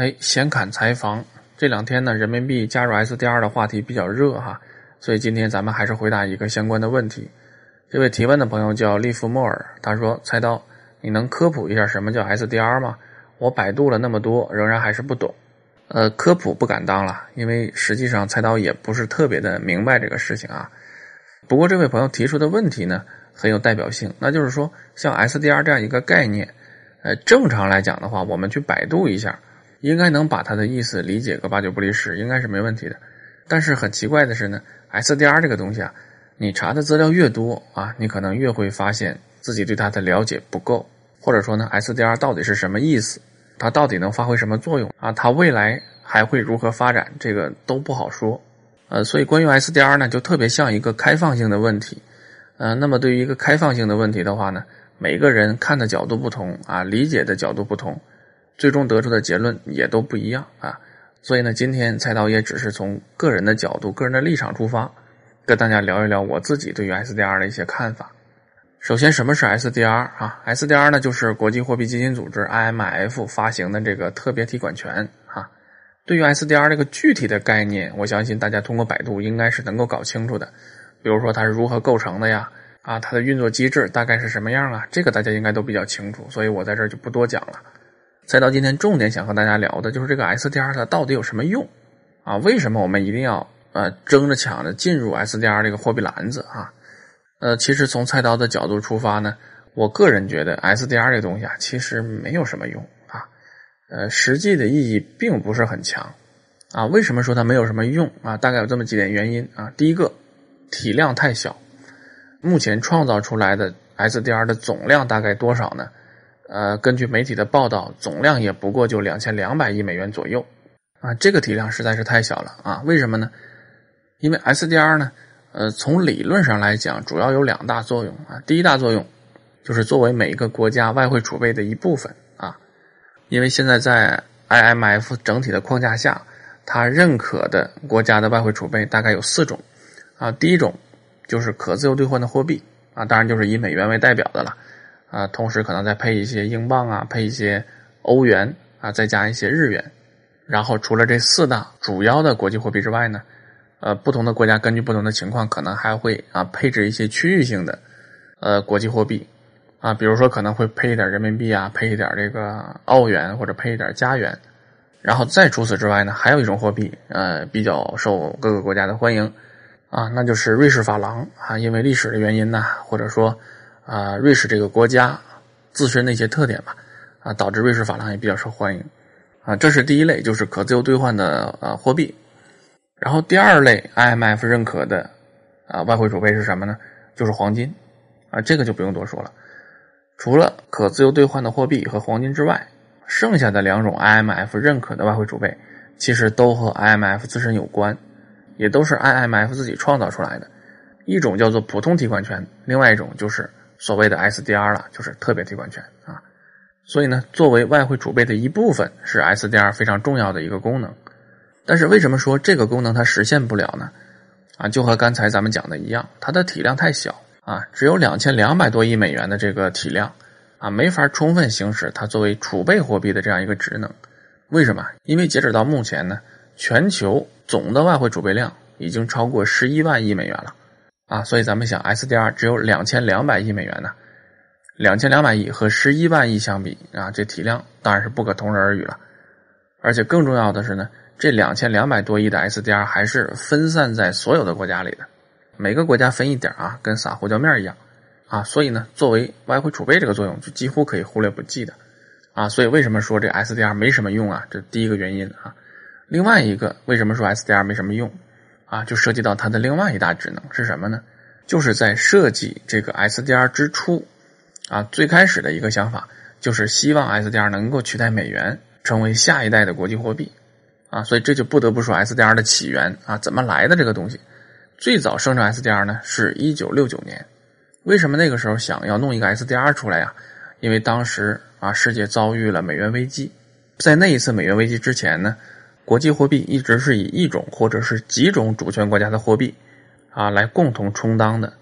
哎，闲侃财房，这两天呢，人民币加入 SDR 的话题比较热哈，所以今天咱们还是回答一个相关的问题。这位提问的朋友叫利弗莫尔，他说：“菜刀，你能科普一下什么叫 SDR 吗？我百度了那么多，仍然还是不懂。”呃，科普不敢当了，因为实际上菜刀也不是特别的明白这个事情啊。不过这位朋友提出的问题呢，很有代表性，那就是说，像 SDR 这样一个概念，呃，正常来讲的话，我们去百度一下。应该能把它的意思理解个八九不离十，应该是没问题的。但是很奇怪的是呢，SDR 这个东西啊，你查的资料越多啊，你可能越会发现自己对它的了解不够，或者说呢，SDR 到底是什么意思？它到底能发挥什么作用啊？它未来还会如何发展？这个都不好说。呃，所以关于 SDR 呢，就特别像一个开放性的问题。呃，那么对于一个开放性的问题的话呢，每个人看的角度不同啊，理解的角度不同。最终得出的结论也都不一样啊，所以呢，今天菜刀也只是从个人的角度、个人的立场出发，跟大家聊一聊我自己对于 SDR 的一些看法。首先，什么是 SDR 啊？SDR 呢，就是国际货币基金组织 IMF 发行的这个特别提款权啊。对于 SDR 这个具体的概念，我相信大家通过百度应该是能够搞清楚的。比如说它是如何构成的呀？啊，它的运作机制大概是什么样啊？这个大家应该都比较清楚，所以我在这儿就不多讲了。再到今天，重点想和大家聊的就是这个 SDR 它到底有什么用啊？为什么我们一定要呃争着抢着进入 SDR 这个货币篮子啊？呃，其实从菜刀的角度出发呢，我个人觉得 SDR 这个东西啊，其实没有什么用啊，呃，实际的意义并不是很强啊。为什么说它没有什么用啊？大概有这么几点原因啊。第一个，体量太小，目前创造出来的 SDR 的总量大概多少呢？呃，根据媒体的报道，总量也不过就两千两百亿美元左右，啊，这个体量实在是太小了啊！为什么呢？因为 SDR 呢，呃，从理论上来讲，主要有两大作用啊。第一大作用就是作为每一个国家外汇储备的一部分啊，因为现在在 IMF 整体的框架下，它认可的国家的外汇储备大概有四种啊。第一种就是可自由兑换的货币啊，当然就是以美元为代表的了。啊，同时可能再配一些英镑啊，配一些欧元啊，再加一些日元，然后除了这四大主要的国际货币之外呢，呃，不同的国家根据不同的情况，可能还会啊配置一些区域性的呃国际货币。啊，比如说可能会配一点人民币啊，配一点这个澳元或者配一点加元，然后再除此之外呢，还有一种货币呃比较受各个国家的欢迎。啊，那就是瑞士法郎啊，因为历史的原因呢，或者说。啊，瑞士这个国家自身的一些特点吧，啊，导致瑞士法郎也比较受欢迎，啊，这是第一类，就是可自由兑换的呃货币。然后第二类 IMF 认可的啊外汇储备是什么呢？就是黄金，啊，这个就不用多说了。除了可自由兑换的货币和黄金之外，剩下的两种 IMF 认可的外汇储备，其实都和 IMF 自身有关，也都是 IMF 自己创造出来的。一种叫做普通提款权，另外一种就是。所谓的 SDR 了，就是特别提款权啊，所以呢，作为外汇储备的一部分，是 SDR 非常重要的一个功能。但是为什么说这个功能它实现不了呢？啊，就和刚才咱们讲的一样，它的体量太小啊，只有两千两百多亿美元的这个体量啊，没法充分行使它作为储备货币的这样一个职能。为什么？因为截止到目前呢，全球总的外汇储备量已经超过十一万亿美元了。啊，所以咱们想，SDR 只有两千两百亿美元呢，两千两百亿和十一万亿相比啊，这体量当然是不可同日而语了。而且更重要的是呢，这两千两百多亿的 SDR 还是分散在所有的国家里的，每个国家分一点啊，跟撒胡椒面一样啊。所以呢，作为外汇储备这个作用，就几乎可以忽略不计的啊。所以为什么说这 SDR 没什么用啊？这第一个原因啊。另外一个，为什么说 SDR 没什么用？啊，就涉及到它的另外一大职能是什么呢？就是在设计这个 SDR 之初，啊，最开始的一个想法就是希望 SDR 能够取代美元，成为下一代的国际货币，啊，所以这就不得不说 SDR 的起源啊，怎么来的这个东西？最早生成 SDR 呢，是一九六九年。为什么那个时候想要弄一个 SDR 出来呀？因为当时啊，世界遭遇了美元危机，在那一次美元危机之前呢。国际货币一直是以一种或者是几种主权国家的货币啊来共同充当的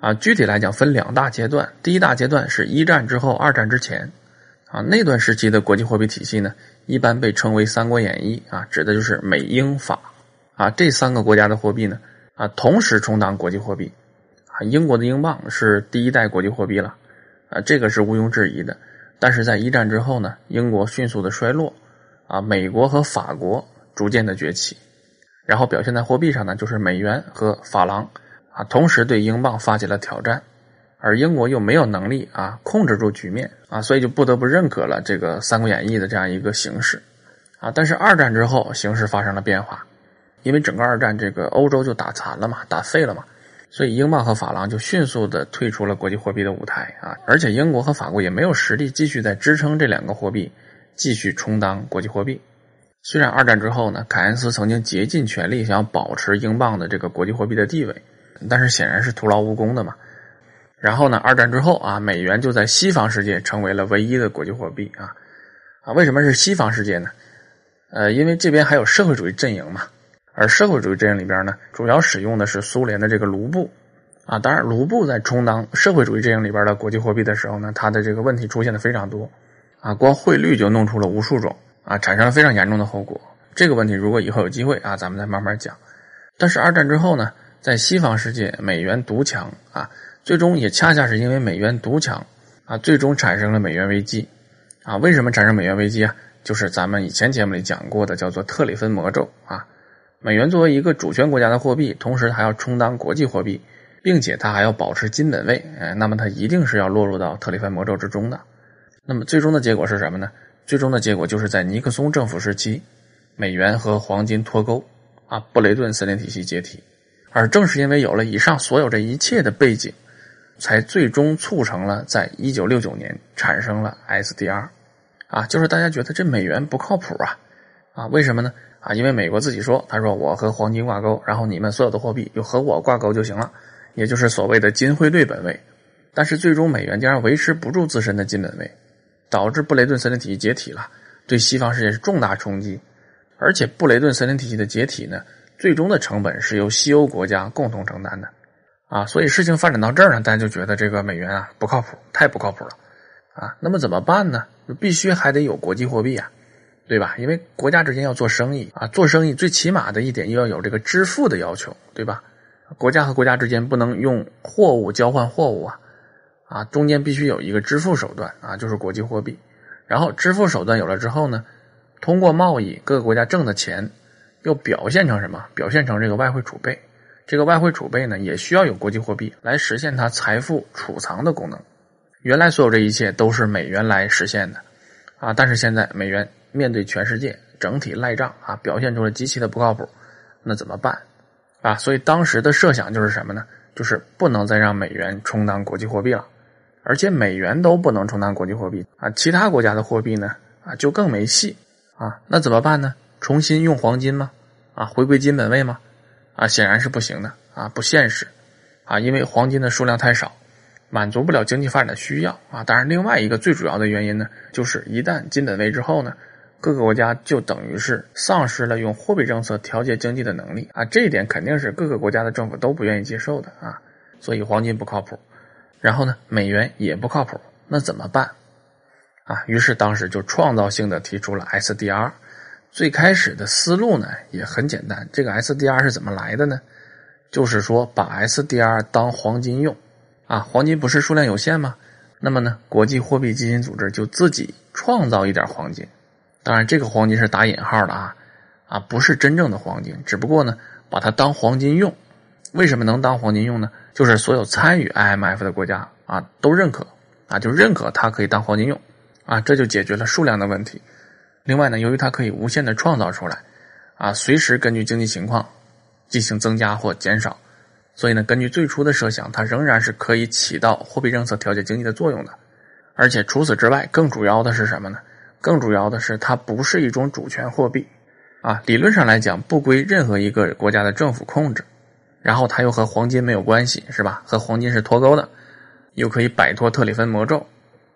啊。具体来讲，分两大阶段。第一大阶段是一战之后、二战之前啊，那段时期的国际货币体系呢，一般被称为《三国演义》啊，指的就是美英法啊这三个国家的货币呢啊同时充当国际货币啊。英国的英镑是第一代国际货币了啊，这个是毋庸置疑的。但是在一战之后呢，英国迅速的衰落啊，美国和法国逐渐的崛起，然后表现在货币上呢，就是美元和法郎啊同时对英镑发起了挑战。而英国又没有能力啊控制住局面啊，所以就不得不认可了这个《三国演义》的这样一个形式啊。但是二战之后，形势发生了变化，因为整个二战这个欧洲就打残了嘛，打废了嘛，所以英镑和法郎就迅速的退出了国际货币的舞台啊。而且英国和法国也没有实力继续在支撑这两个货币继续充当国际货币。虽然二战之后呢，凯恩斯曾经竭尽全力想要保持英镑的这个国际货币的地位，但是显然是徒劳无功的嘛。然后呢？二战之后啊，美元就在西方世界成为了唯一的国际货币啊！啊，为什么是西方世界呢？呃，因为这边还有社会主义阵营嘛。而社会主义阵营里边呢，主要使用的是苏联的这个卢布啊。当然，卢布在充当社会主义阵营里边的国际货币的时候呢，它的这个问题出现的非常多啊。光汇率就弄出了无数种啊，产生了非常严重的后果。这个问题如果以后有机会啊，咱们再慢慢讲。但是二战之后呢，在西方世界，美元独强啊。最终也恰恰是因为美元独强啊，最终产生了美元危机啊。为什么产生美元危机啊？就是咱们以前节目里讲过的，叫做特里芬魔咒啊。美元作为一个主权国家的货币，同时还要充当国际货币，并且它还要保持金本位，哎，那么它一定是要落入到特里芬魔咒之中的。那么最终的结果是什么呢？最终的结果就是在尼克松政府时期，美元和黄金脱钩啊，布雷顿森林体系解体。而正是因为有了以上所有这一切的背景。才最终促成了在一九六九年产生了 SDR，啊，就是大家觉得这美元不靠谱啊，啊，为什么呢？啊，因为美国自己说，他说我和黄金挂钩，然后你们所有的货币就和我挂钩就行了，也就是所谓的金汇兑本位。但是最终美元竟然维持不住自身的金本位，导致布雷顿森林体系解体了，对西方世界是重大冲击。而且布雷顿森林体系的解体呢，最终的成本是由西欧国家共同承担的。啊，所以事情发展到这儿呢，大家就觉得这个美元啊不靠谱，太不靠谱了，啊，那么怎么办呢？就必须还得有国际货币啊，对吧？因为国家之间要做生意啊，做生意最起码的一点又要有这个支付的要求，对吧？国家和国家之间不能用货物交换货物啊，啊，中间必须有一个支付手段啊，就是国际货币。然后支付手段有了之后呢，通过贸易，各个国家挣的钱又表现成什么？表现成这个外汇储备。这个外汇储备呢，也需要有国际货币来实现它财富储藏的功能。原来所有这一切都是美元来实现的，啊，但是现在美元面对全世界整体赖账啊，表现出了极其的不靠谱，那怎么办？啊，所以当时的设想就是什么呢？就是不能再让美元充当国际货币了，而且美元都不能充当国际货币啊，其他国家的货币呢，啊，就更没戏啊，那怎么办呢？重新用黄金吗？啊，回归金本位吗？啊，显然是不行的啊，不现实啊，因为黄金的数量太少，满足不了经济发展的需要啊。当然，另外一个最主要的原因呢，就是一旦金本位之后呢，各个国家就等于是丧失了用货币政策调节经济的能力啊。这一点肯定是各个国家的政府都不愿意接受的啊。所以黄金不靠谱，然后呢，美元也不靠谱，那怎么办啊？于是当时就创造性的提出了 SDR。最开始的思路呢也很简单，这个 SDR 是怎么来的呢？就是说把 SDR 当黄金用，啊，黄金不是数量有限吗？那么呢，国际货币基金组织就自己创造一点黄金，当然这个黄金是打引号的啊，啊，不是真正的黄金，只不过呢把它当黄金用。为什么能当黄金用呢？就是所有参与 IMF 的国家啊都认可，啊就认可它可以当黄金用，啊这就解决了数量的问题。另外呢，由于它可以无限的创造出来，啊，随时根据经济情况进行增加或减少，所以呢，根据最初的设想，它仍然是可以起到货币政策调节经济的作用的。而且除此之外，更主要的是什么呢？更主要的是它不是一种主权货币，啊，理论上来讲不归任何一个国家的政府控制，然后它又和黄金没有关系，是吧？和黄金是脱钩的，又可以摆脱特里芬魔咒，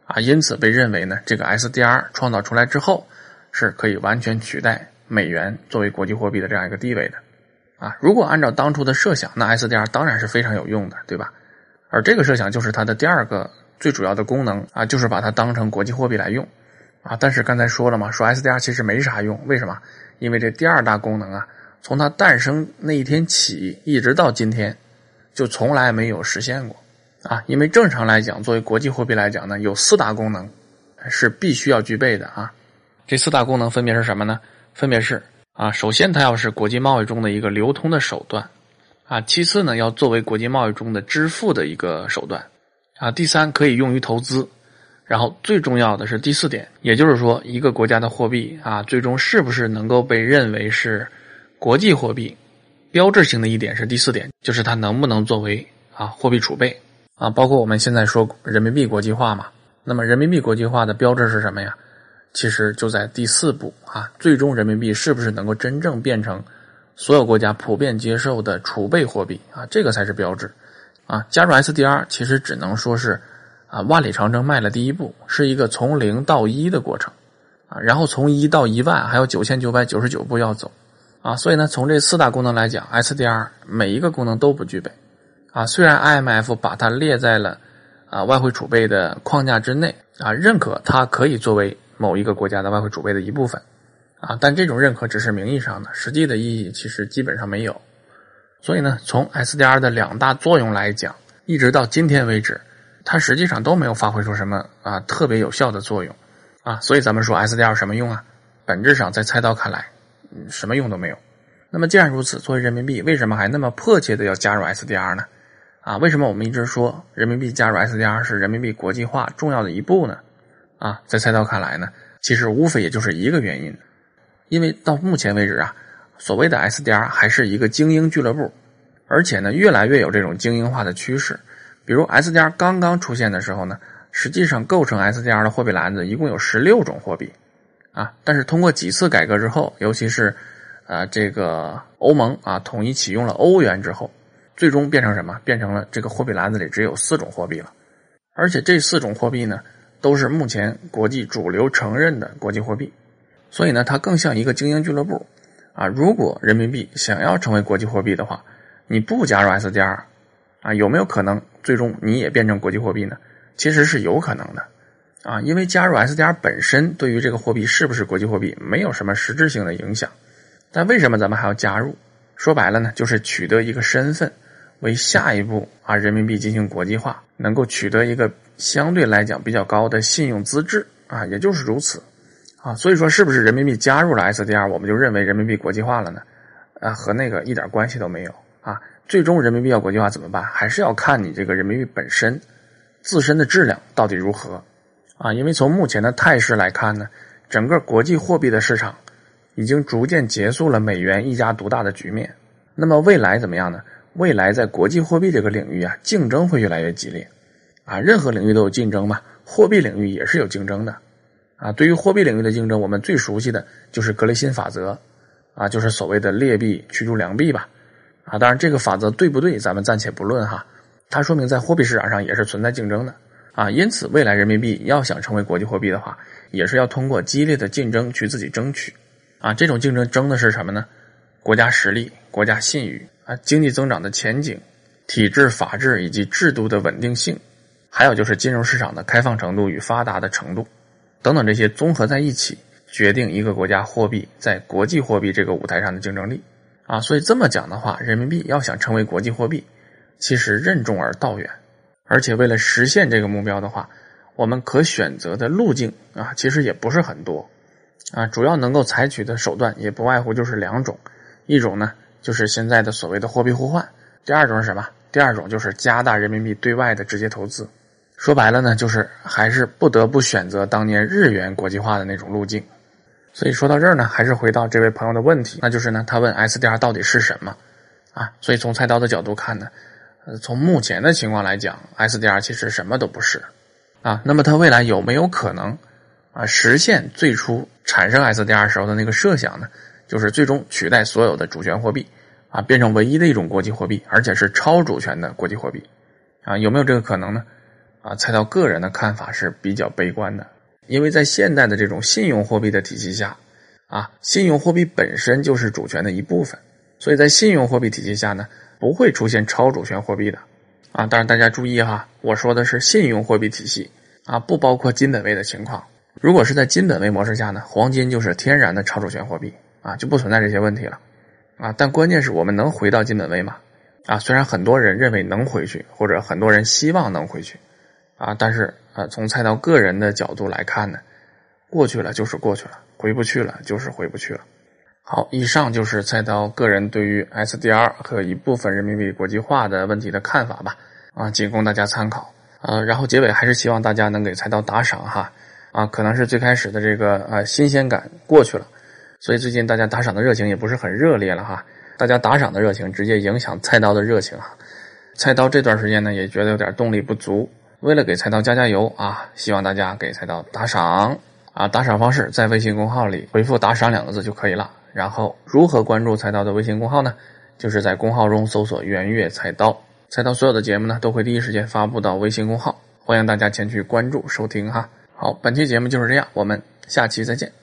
啊，因此被认为呢，这个 SDR 创造出来之后。是可以完全取代美元作为国际货币的这样一个地位的，啊，如果按照当初的设想，那 SDR 当然是非常有用的，对吧？而这个设想就是它的第二个最主要的功能啊，就是把它当成国际货币来用，啊。但是刚才说了嘛，说 SDR 其实没啥用，为什么？因为这第二大功能啊，从它诞生那一天起，一直到今天，就从来没有实现过啊。因为正常来讲，作为国际货币来讲呢，有四大功能是必须要具备的啊。这四大功能分别是什么呢？分别是啊，首先它要是国际贸易中的一个流通的手段啊，其次呢，要作为国际贸易中的支付的一个手段啊，第三可以用于投资。然后最重要的是第四点，也就是说，一个国家的货币啊，最终是不是能够被认为是国际货币，标志性的一点是第四点，就是它能不能作为啊货币储备啊。包括我们现在说人民币国际化嘛，那么人民币国际化的标志是什么呀？其实就在第四步啊，最终人民币是不是能够真正变成所有国家普遍接受的储备货币啊？这个才是标志啊。加入 SDR 其实只能说是。啊，万里长征迈了第一步，是一个从零到一的过程，啊，然后从一到一万还有九千九百九十九步要走，啊，所以呢，从这四大功能来讲，SDR 每一个功能都不具备，啊，虽然 IMF 把它列在了啊外汇储备的框架之内，啊，认可它可以作为某一个国家的外汇储备的一部分，啊，但这种认可只是名义上的，实际的意义其实基本上没有，所以呢，从 SDR 的两大作用来讲，一直到今天为止。它实际上都没有发挥出什么啊特别有效的作用，啊，所以咱们说 SDR 什么用啊？本质上在菜刀看来，什么用都没有。那么既然如此，作为人民币，为什么还那么迫切的要加入 SDR 呢？啊，为什么我们一直说人民币加入 SDR 是人民币国际化重要的一步呢？啊，在赛道看来呢，其实无非也就是一个原因，因为到目前为止啊，所谓的 SDR 还是一个精英俱乐部，而且呢，越来越有这种精英化的趋势。比如 SDR 刚刚出现的时候呢，实际上构成 SDR 的货币篮子一共有十六种货币，啊，但是通过几次改革之后，尤其是，呃，这个欧盟啊统一启用了欧元之后，最终变成什么？变成了这个货币篮子里只有四种货币了，而且这四种货币呢，都是目前国际主流承认的国际货币，所以呢，它更像一个精英俱乐部，啊，如果人民币想要成为国际货币的话，你不加入 SDR。啊，有没有可能最终你也变成国际货币呢？其实是有可能的，啊，因为加入 SDR 本身对于这个货币是不是国际货币没有什么实质性的影响，但为什么咱们还要加入？说白了呢，就是取得一个身份，为下一步啊人民币进行国际化，能够取得一个相对来讲比较高的信用资质啊，也就是如此，啊，所以说是不是人民币加入了 SDR，我们就认为人民币国际化了呢？啊，和那个一点关系都没有啊。最终人民币要国际化怎么办？还是要看你这个人民币本身自身的质量到底如何啊？因为从目前的态势来看呢，整个国际货币的市场已经逐渐结束了美元一家独大的局面。那么未来怎么样呢？未来在国际货币这个领域啊，竞争会越来越激烈啊。任何领域都有竞争嘛，货币领域也是有竞争的啊。对于货币领域的竞争，我们最熟悉的就是格雷欣法则啊，就是所谓的劣币驱逐良币吧。啊，当然这个法则对不对，咱们暂且不论哈。它说明在货币市场上也是存在竞争的啊。因此，未来人民币要想成为国际货币的话，也是要通过激烈的竞争去自己争取啊。这种竞争争的是什么呢？国家实力、国家信誉啊、经济增长的前景、体制、法治以及制度的稳定性，还有就是金融市场的开放程度与发达的程度等等这些综合在一起，决定一个国家货币在国际货币这个舞台上的竞争力。啊，所以这么讲的话，人民币要想成为国际货币，其实任重而道远。而且为了实现这个目标的话，我们可选择的路径啊，其实也不是很多。啊，主要能够采取的手段也不外乎就是两种，一种呢就是现在的所谓的货币互换，第二种是什么？第二种就是加大人民币对外的直接投资。说白了呢，就是还是不得不选择当年日元国际化的那种路径。所以说到这儿呢，还是回到这位朋友的问题，那就是呢，他问 SDR 到底是什么啊？所以从菜刀的角度看呢，从目前的情况来讲，SDR 其实什么都不是啊。那么它未来有没有可能啊实现最初产生 SDR 时候的那个设想呢？就是最终取代所有的主权货币啊，变成唯一的一种国际货币，而且是超主权的国际货币啊？有没有这个可能呢？啊，猜到个人的看法是比较悲观的。因为在现代的这种信用货币的体系下，啊，信用货币本身就是主权的一部分，所以在信用货币体系下呢，不会出现超主权货币的，啊，当然大家注意哈，我说的是信用货币体系，啊，不包括金本位的情况，如果是在金本位模式下呢，黄金就是天然的超主权货币啊，就不存在这些问题了啊。但关键是我们能回到金本位吗？啊，虽然很多人认为能回去，或者很多人希望能回去，啊，但是啊，从菜刀个人的角度来看呢，过去了就是过去了，回不去了就是回不去了。好，以上就是菜刀个人对于 SDR 和一部分人民币国际化的问题的看法吧，啊，仅供大家参考。呃，然后结尾还是希望大家能给菜刀打赏哈，啊，可能是最开始的这个呃新鲜感过去了，所以最近大家打赏的热情也不是很热烈了哈。大家打赏的热情直接影响菜刀的热情啊！菜刀这段时间呢也觉得有点动力不足，为了给菜刀加加油啊，希望大家给菜刀打赏啊！打赏方式在微信公号里回复“打赏”两个字就可以了。然后如何关注菜刀的微信公号呢？就是在公号中搜索“圆月菜刀”，菜刀所有的节目呢都会第一时间发布到微信公号，欢迎大家前去关注收听哈。好，本期节目就是这样，我们下期再见。